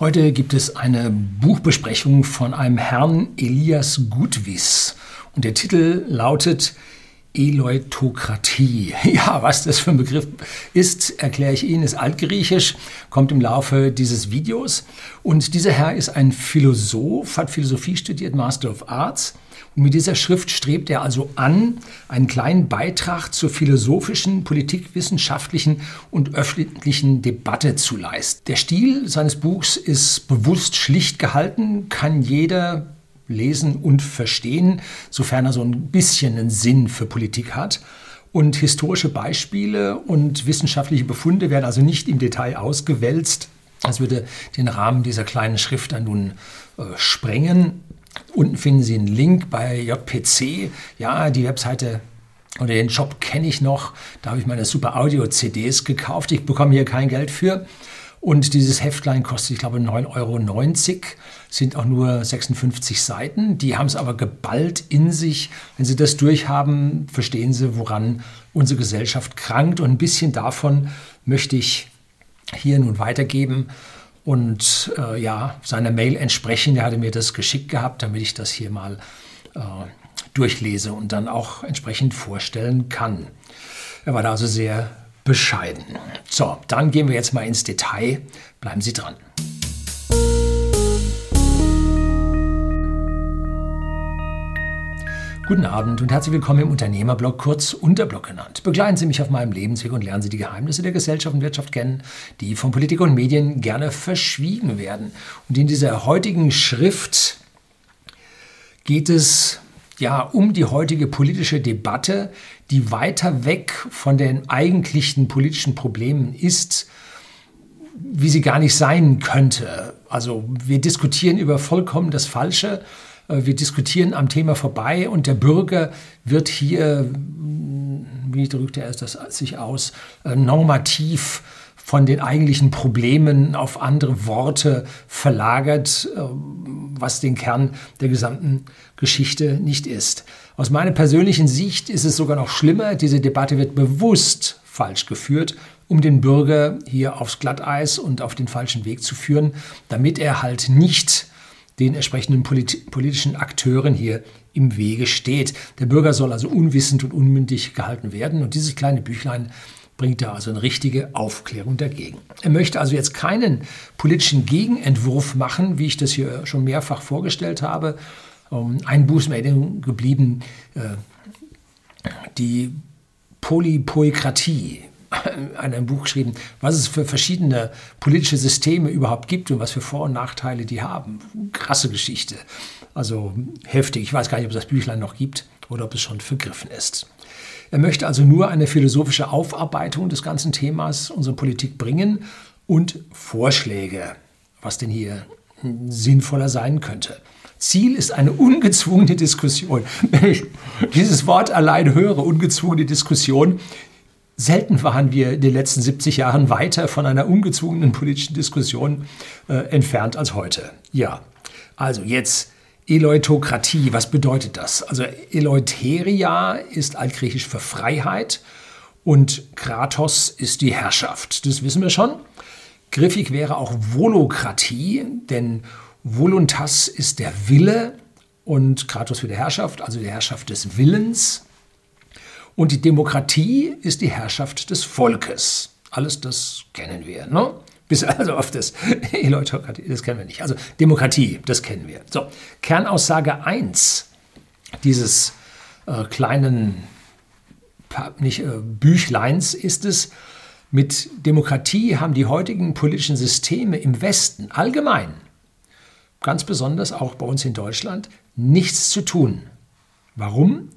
Heute gibt es eine Buchbesprechung von einem Herrn Elias Gutwiss und der Titel lautet Eleutokratie. Ja, was das für ein Begriff ist, erkläre ich Ihnen, ist altgriechisch, kommt im Laufe dieses Videos. Und dieser Herr ist ein Philosoph, hat Philosophie studiert, Master of Arts und mit dieser Schrift strebt er also an, einen kleinen Beitrag zur philosophischen, politikwissenschaftlichen und öffentlichen Debatte zu leisten. Der Stil seines Buchs ist bewusst schlicht gehalten, kann jeder lesen und verstehen, sofern er so ein bisschen einen Sinn für Politik hat. Und historische Beispiele und wissenschaftliche Befunde werden also nicht im Detail ausgewälzt. Das würde den Rahmen dieser kleinen Schrift dann nun äh, sprengen. Unten finden Sie einen Link bei JPC. Ja, die Webseite oder den Shop kenne ich noch. Da habe ich meine super Audio-CDs gekauft. Ich bekomme hier kein Geld für. Und dieses Heftlein kostet, ich glaube, 9,90 Euro. Sind auch nur 56 Seiten. Die haben es aber geballt in sich. Wenn Sie das durchhaben, verstehen Sie, woran unsere Gesellschaft krankt. Und ein bisschen davon möchte ich hier nun weitergeben und äh, ja, seiner Mail entsprechend. Er hatte mir das geschickt gehabt, damit ich das hier mal äh, durchlese und dann auch entsprechend vorstellen kann. Er war da also sehr bescheiden. So, dann gehen wir jetzt mal ins Detail. Bleiben Sie dran. Guten Abend und herzlich willkommen im Unternehmerblog, kurz Unterblog genannt. Begleiten Sie mich auf meinem Lebensweg und lernen Sie die Geheimnisse der Gesellschaft und Wirtschaft kennen, die von Politik und Medien gerne verschwiegen werden. Und in dieser heutigen Schrift geht es ja um die heutige politische Debatte, die weiter weg von den eigentlichen politischen Problemen ist, wie sie gar nicht sein könnte. Also wir diskutieren über vollkommen das Falsche wir diskutieren am Thema vorbei und der Bürger wird hier, wie drückt er das sich aus, äh, normativ von den eigentlichen Problemen auf andere Worte verlagert, äh, was den Kern der gesamten Geschichte nicht ist. Aus meiner persönlichen Sicht ist es sogar noch schlimmer. Diese Debatte wird bewusst falsch geführt, um den Bürger hier aufs Glatteis und auf den falschen Weg zu führen, damit er halt nicht den entsprechenden politischen Akteuren hier im Wege steht. Der Bürger soll also unwissend und unmündig gehalten werden und dieses kleine Büchlein bringt da also eine richtige Aufklärung dagegen. Er möchte also jetzt keinen politischen Gegenentwurf machen, wie ich das hier schon mehrfach vorgestellt habe. Ähm, ein mir geblieben, äh, die Polypoikratie ein Buch geschrieben, was es für verschiedene politische Systeme überhaupt gibt und was für Vor- und Nachteile die haben. Krasse Geschichte. Also heftig. Ich weiß gar nicht, ob es das Büchlein noch gibt oder ob es schon vergriffen ist. Er möchte also nur eine philosophische Aufarbeitung des ganzen Themas unserer Politik bringen und Vorschläge, was denn hier sinnvoller sein könnte. Ziel ist eine ungezwungene Diskussion. Wenn ich dieses Wort allein höre, ungezwungene Diskussion, Selten waren wir in den letzten 70 Jahren weiter von einer ungezwungenen politischen Diskussion äh, entfernt als heute. Ja, also jetzt Eleutokratie, was bedeutet das? Also Eleuteria ist altgriechisch für Freiheit und Kratos ist die Herrschaft. Das wissen wir schon. Griffig wäre auch Volokratie, denn Voluntas ist der Wille und Kratos für die Herrschaft, also die Herrschaft des Willens. Und die Demokratie ist die Herrschaft des Volkes. Alles das kennen wir. Ne? Bis also auf das Eleutokratie, das kennen wir nicht. Also Demokratie, das kennen wir. So, Kernaussage 1 dieses äh, kleinen nicht, äh, Büchleins ist es, mit Demokratie haben die heutigen politischen Systeme im Westen allgemein, ganz besonders auch bei uns in Deutschland, nichts zu tun. Warum?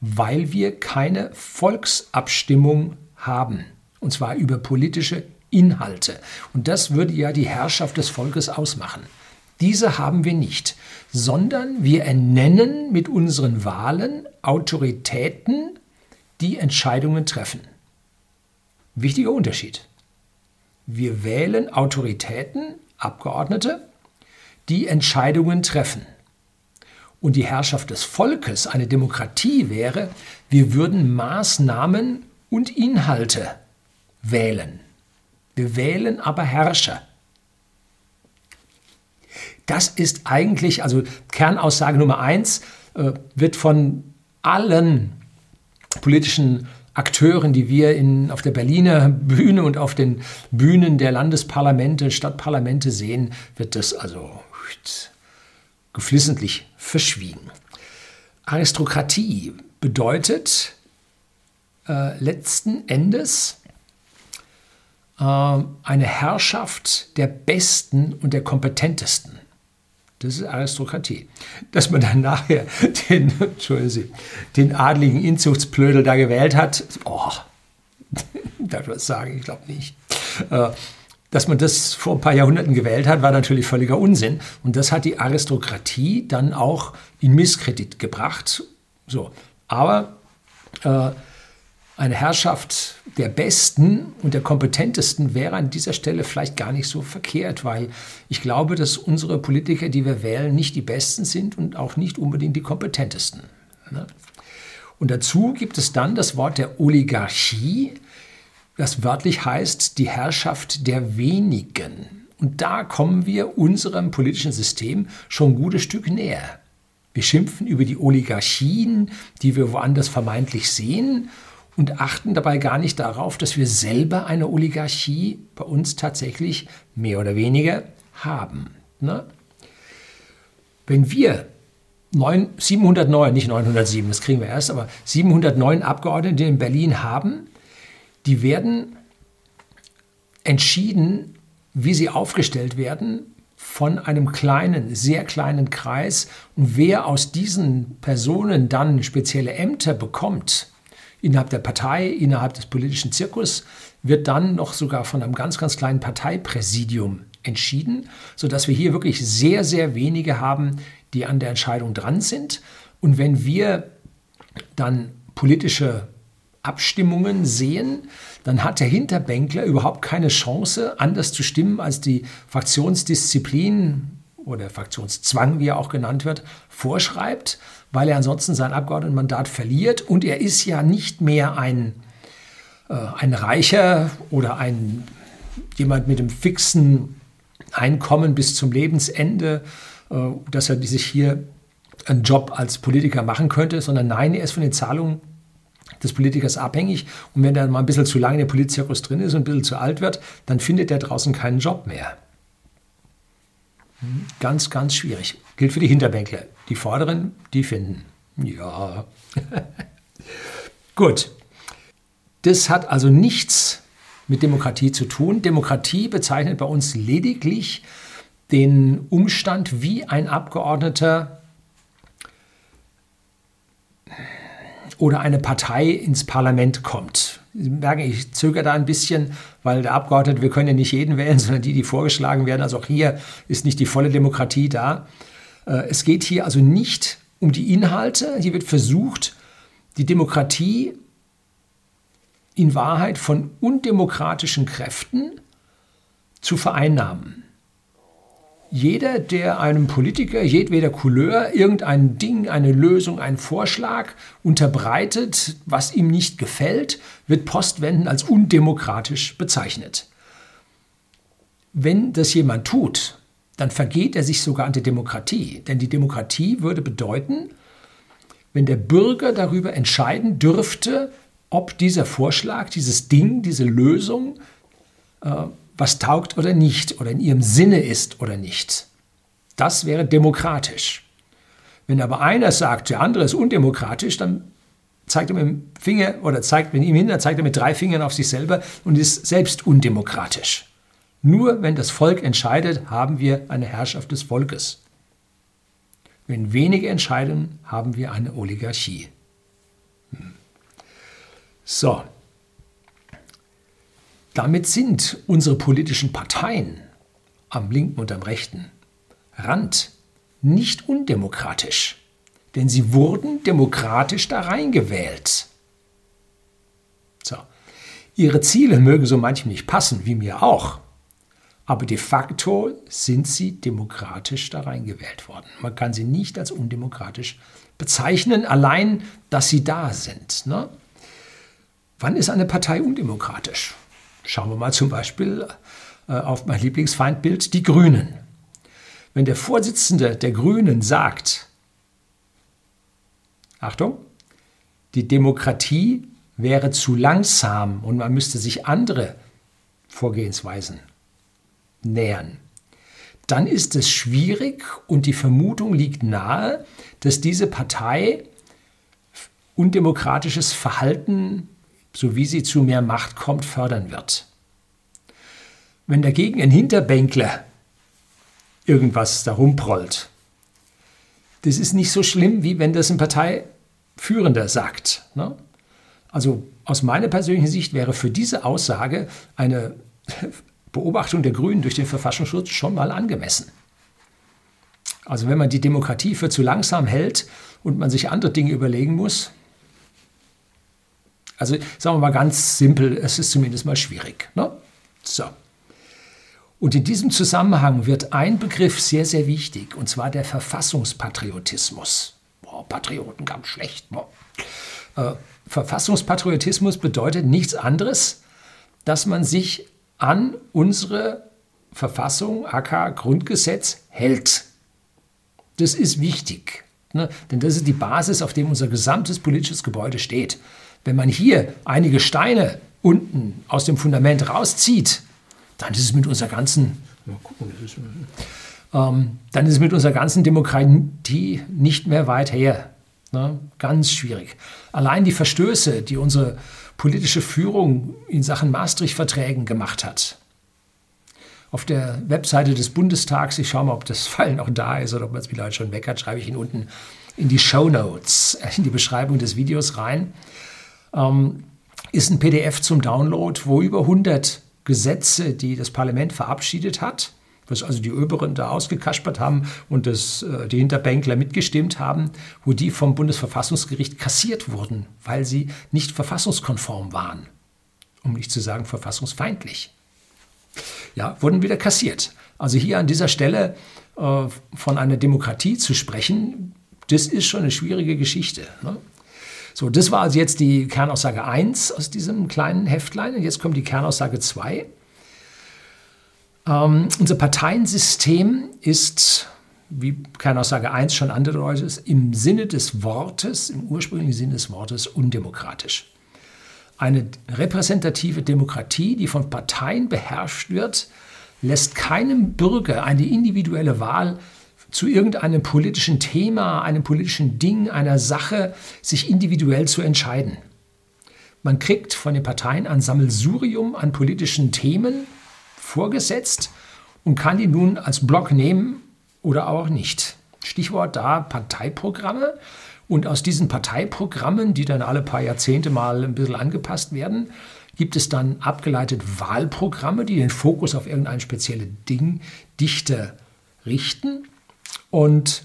Weil wir keine Volksabstimmung haben. Und zwar über politische Inhalte. Und das würde ja die Herrschaft des Volkes ausmachen. Diese haben wir nicht, sondern wir ernennen mit unseren Wahlen Autoritäten, die Entscheidungen treffen. Wichtiger Unterschied. Wir wählen Autoritäten, Abgeordnete, die Entscheidungen treffen und die Herrschaft des Volkes eine Demokratie wäre, wir würden Maßnahmen und Inhalte wählen. Wir wählen aber Herrscher. Das ist eigentlich, also Kernaussage Nummer eins, äh, wird von allen politischen Akteuren, die wir in, auf der Berliner Bühne und auf den Bühnen der Landesparlamente, Stadtparlamente sehen, wird das also geflissentlich verschwiegen. Aristokratie bedeutet äh, letzten Endes äh, eine Herrschaft der Besten und der Kompetentesten. Das ist Aristokratie. Dass man dann nachher den, Sie, den adligen Inzuchtsplödel da gewählt hat, oh, darf ich was sagen? Ich glaube nicht. Äh, dass man das vor ein paar Jahrhunderten gewählt hat, war natürlich völliger Unsinn. Und das hat die Aristokratie dann auch in Misskredit gebracht. So. Aber äh, eine Herrschaft der Besten und der Kompetentesten wäre an dieser Stelle vielleicht gar nicht so verkehrt, weil ich glaube, dass unsere Politiker, die wir wählen, nicht die Besten sind und auch nicht unbedingt die kompetentesten. Ne? Und dazu gibt es dann das Wort der Oligarchie, das wörtlich heißt die Herrschaft der wenigen. Und da kommen wir unserem politischen System schon ein gutes Stück näher. Wir schimpfen über die Oligarchien, die wir woanders vermeintlich sehen und achten dabei gar nicht darauf, dass wir selber eine Oligarchie bei uns tatsächlich mehr oder weniger haben. Ne? Wenn wir 9, 709, nicht 907, das kriegen wir erst, aber 709 Abgeordnete in Berlin haben, die werden entschieden, wie sie aufgestellt werden, von einem kleinen, sehr kleinen Kreis. Und wer aus diesen Personen dann spezielle Ämter bekommt, innerhalb der Partei, innerhalb des politischen Zirkus, wird dann noch sogar von einem ganz, ganz kleinen Parteipräsidium entschieden, sodass wir hier wirklich sehr, sehr wenige haben, die an der Entscheidung dran sind. Und wenn wir dann politische Abstimmungen sehen, dann hat der Hinterbänkler überhaupt keine Chance, anders zu stimmen, als die Fraktionsdisziplin oder Fraktionszwang, wie er auch genannt wird, vorschreibt, weil er ansonsten sein Abgeordnetenmandat verliert. Und er ist ja nicht mehr ein, äh, ein Reicher oder ein jemand mit einem fixen Einkommen bis zum Lebensende, äh, dass er sich hier einen Job als Politiker machen könnte, sondern nein, er ist von den Zahlungen des Politikers abhängig. Und wenn er mal ein bisschen zu lange in der Politzirkus drin ist und ein bisschen zu alt wird, dann findet er draußen keinen Job mehr. Ganz, ganz schwierig. Gilt für die Hinterbänkler. Die Vorderen, die finden. Ja. Gut. Das hat also nichts mit Demokratie zu tun. Demokratie bezeichnet bei uns lediglich den Umstand, wie ein Abgeordneter oder eine Partei ins Parlament kommt. Sie merken, ich zögere da ein bisschen, weil der Abgeordnete, wir können ja nicht jeden wählen, sondern die, die vorgeschlagen werden. Also auch hier ist nicht die volle Demokratie da. Äh, es geht hier also nicht um die Inhalte. Hier wird versucht, die Demokratie in Wahrheit von undemokratischen Kräften zu vereinnahmen jeder, der einem Politiker jedweder Couleur irgendein Ding, eine Lösung, einen Vorschlag unterbreitet, was ihm nicht gefällt, wird postwendend als undemokratisch bezeichnet. Wenn das jemand tut, dann vergeht er sich sogar an der Demokratie. Denn die Demokratie würde bedeuten, wenn der Bürger darüber entscheiden dürfte, ob dieser Vorschlag, dieses Ding, diese Lösung äh, was taugt oder nicht oder in ihrem Sinne ist oder nicht. Das wäre demokratisch. Wenn aber einer sagt, der andere ist undemokratisch, dann zeigt er mit dem Finger oder zeigt mit ihm hin, dann zeigt er mit drei Fingern auf sich selber und ist selbst undemokratisch. Nur wenn das Volk entscheidet, haben wir eine Herrschaft des Volkes. Wenn wenige entscheiden, haben wir eine Oligarchie. Hm. So, damit sind unsere politischen Parteien am linken und am rechten Rand nicht undemokratisch, denn sie wurden demokratisch da reingewählt. So. Ihre Ziele mögen so manchem nicht passen, wie mir auch, aber de facto sind sie demokratisch da reingewählt worden. Man kann sie nicht als undemokratisch bezeichnen, allein, dass sie da sind. Ne? Wann ist eine Partei wenn der Vorsitzende der Grünen sagt, Achtung, die Demokratie wäre zu langsam und man müsste sich andere Vorgehensweisen nähern, dann ist es schwierig und die Vermutung liegt nahe, dass diese Partei undemokratisches Verhalten, so wie sie zu mehr Macht kommt, fördern wird. Wenn dagegen ein Hinterbänkler irgendwas da rumprollt, das ist nicht so schlimm, wie wenn das ein Parteiführender sagt. Ne? Also aus meiner persönlichen Sicht wäre für diese Aussage eine Beobachtung der Grünen durch den Verfassungsschutz schon mal angemessen. Also wenn man die Demokratie für zu langsam hält und man sich andere Dinge überlegen muss, also sagen wir mal ganz simpel, es ist zumindest mal schwierig. Ne? So. Und in diesem Zusammenhang wird ein Begriff sehr, sehr wichtig, und zwar der Verfassungspatriotismus. Boah, Patrioten ganz schlecht. Äh, Verfassungspatriotismus bedeutet nichts anderes, dass man sich an unsere Verfassung, AK Grundgesetz, hält. Das ist wichtig, ne? denn das ist die Basis, auf dem unser gesamtes politisches Gebäude steht. Wenn man hier einige Steine unten aus dem Fundament rauszieht, dann ist es mit unserer ganzen, ähm, dann ist es mit unserer ganzen Demokratie nicht mehr weit her. Ne? Ganz schwierig. Allein die Verstöße, die unsere politische Führung in Sachen Maastricht-Verträgen gemacht hat. Auf der Webseite des Bundestags, ich schaue mal, ob das Fall noch da ist oder ob man es vielleicht schon weg hat, schreibe ich ihn unten in die Show Notes, in die Beschreibung des Videos rein ähm, ist ein PDF zum Download, wo über 100 Gesetze, die das Parlament verabschiedet hat, was also die Oberen da ausgekaspert haben und das, äh, die Hinterbänkler mitgestimmt haben, wo die vom Bundesverfassungsgericht kassiert wurden, weil sie nicht verfassungskonform waren, um nicht zu sagen verfassungsfeindlich. Ja, wurden wieder kassiert. Also hier an dieser Stelle äh, von einer Demokratie zu sprechen, das ist schon eine schwierige Geschichte. Ne? So, das war also jetzt die Kernaussage 1 aus diesem kleinen Heftlein. Und jetzt kommt die Kernaussage 2. Ähm, unser Parteiensystem ist, wie Kernaussage 1 schon andeutet, im Sinne des Wortes, im ursprünglichen Sinne des Wortes, undemokratisch. Eine repräsentative Demokratie, die von Parteien beherrscht wird, lässt keinem Bürger eine individuelle Wahl zu irgendeinem politischen Thema, einem politischen Ding, einer Sache sich individuell zu entscheiden. Man kriegt von den Parteien ein Sammelsurium an politischen Themen vorgesetzt und kann die nun als Block nehmen oder auch nicht. Stichwort da Parteiprogramme. Und aus diesen Parteiprogrammen, die dann alle paar Jahrzehnte mal ein bisschen angepasst werden, gibt es dann abgeleitet Wahlprogramme, die den Fokus auf irgendein spezielles Ding richten. Und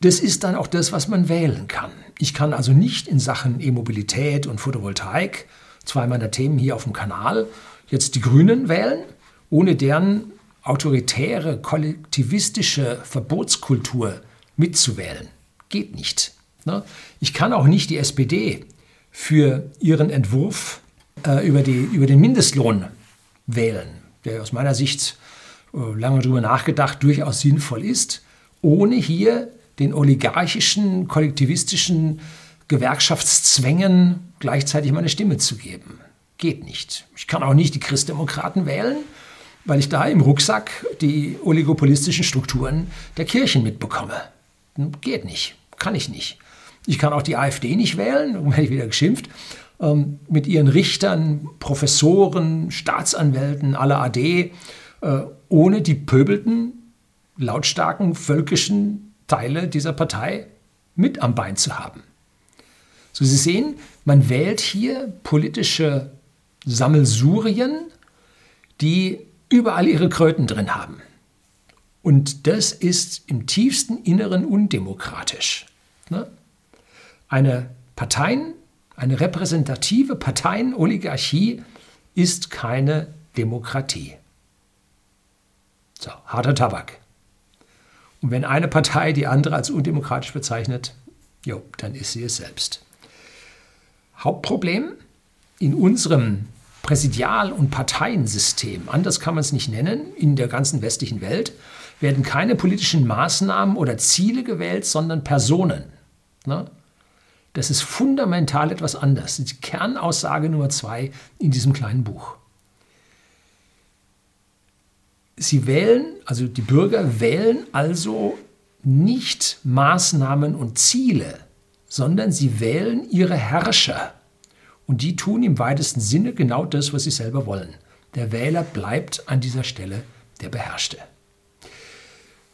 das ist dann auch das, was man wählen kann. Ich kann also nicht in Sachen E-Mobilität und Photovoltaik, zwei meiner Themen hier auf dem Kanal, jetzt die Grünen wählen, ohne deren autoritäre, kollektivistische Verbotskultur mitzuwählen. Geht nicht. Ne? Ich kann auch nicht die SPD für ihren Entwurf äh, über, die, über den Mindestlohn wählen, der aus meiner Sicht lange darüber nachgedacht, durchaus sinnvoll ist, ohne hier den oligarchischen, kollektivistischen Gewerkschaftszwängen gleichzeitig meine Stimme zu geben. Geht nicht. Ich kann auch nicht die Christdemokraten wählen, weil ich da im Rucksack die oligopolistischen Strukturen der Kirchen mitbekomme. Geht nicht. Kann ich nicht. Ich kann auch die AfD nicht wählen, dann werde ich wieder geschimpft, ähm, mit ihren Richtern, Professoren, Staatsanwälten, aller AD äh, ohne die pöbelten, lautstarken, völkischen Teile dieser Partei mit am Bein zu haben. So, Sie sehen, man wählt hier politische Sammelsurien, die überall ihre Kröten drin haben. Und das ist im tiefsten Inneren undemokratisch. Ne? Eine Parteien, eine repräsentative Parteienoligarchie ist keine Demokratie. So, harter Tabak. Und wenn eine Partei die andere als undemokratisch bezeichnet, jo, dann ist sie es selbst. Hauptproblem in unserem Präsidial- und Parteiensystem, anders kann man es nicht nennen, in der ganzen westlichen Welt, werden keine politischen Maßnahmen oder Ziele gewählt, sondern Personen. Ne? Das ist fundamental etwas anders. Das ist die Kernaussage Nummer zwei in diesem kleinen Buch. Sie wählen, also die Bürger wählen also nicht Maßnahmen und Ziele, sondern sie wählen ihre Herrscher. Und die tun im weitesten Sinne genau das, was sie selber wollen. Der Wähler bleibt an dieser Stelle der Beherrschte.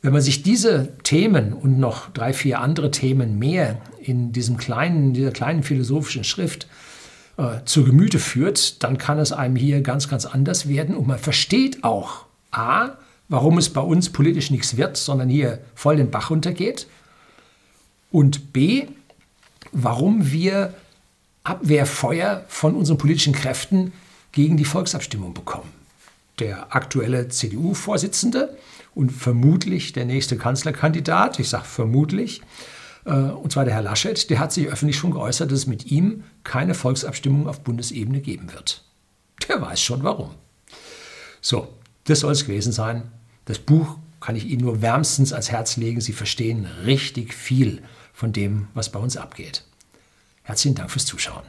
Wenn man sich diese Themen und noch drei, vier andere Themen mehr in diesem kleinen, dieser kleinen philosophischen Schrift äh, zu Gemüte führt, dann kann es einem hier ganz, ganz anders werden und man versteht auch, a, warum es bei uns politisch nichts wird, sondern hier voll den Bach runtergeht und b, warum wir Abwehrfeuer von unseren politischen Kräften gegen die Volksabstimmung bekommen. Der aktuelle CDU-Vorsitzende und vermutlich der nächste Kanzlerkandidat, ich sage vermutlich, äh, und zwar der Herr Laschet, der hat sich öffentlich schon geäußert, dass es mit ihm keine Volksabstimmung auf Bundesebene geben wird. Der weiß schon warum. So, das soll es gewesen sein. Das Buch kann ich Ihnen nur wärmstens ans Herz legen. Sie verstehen richtig viel von dem, was bei uns abgeht. Herzlichen Dank fürs Zuschauen.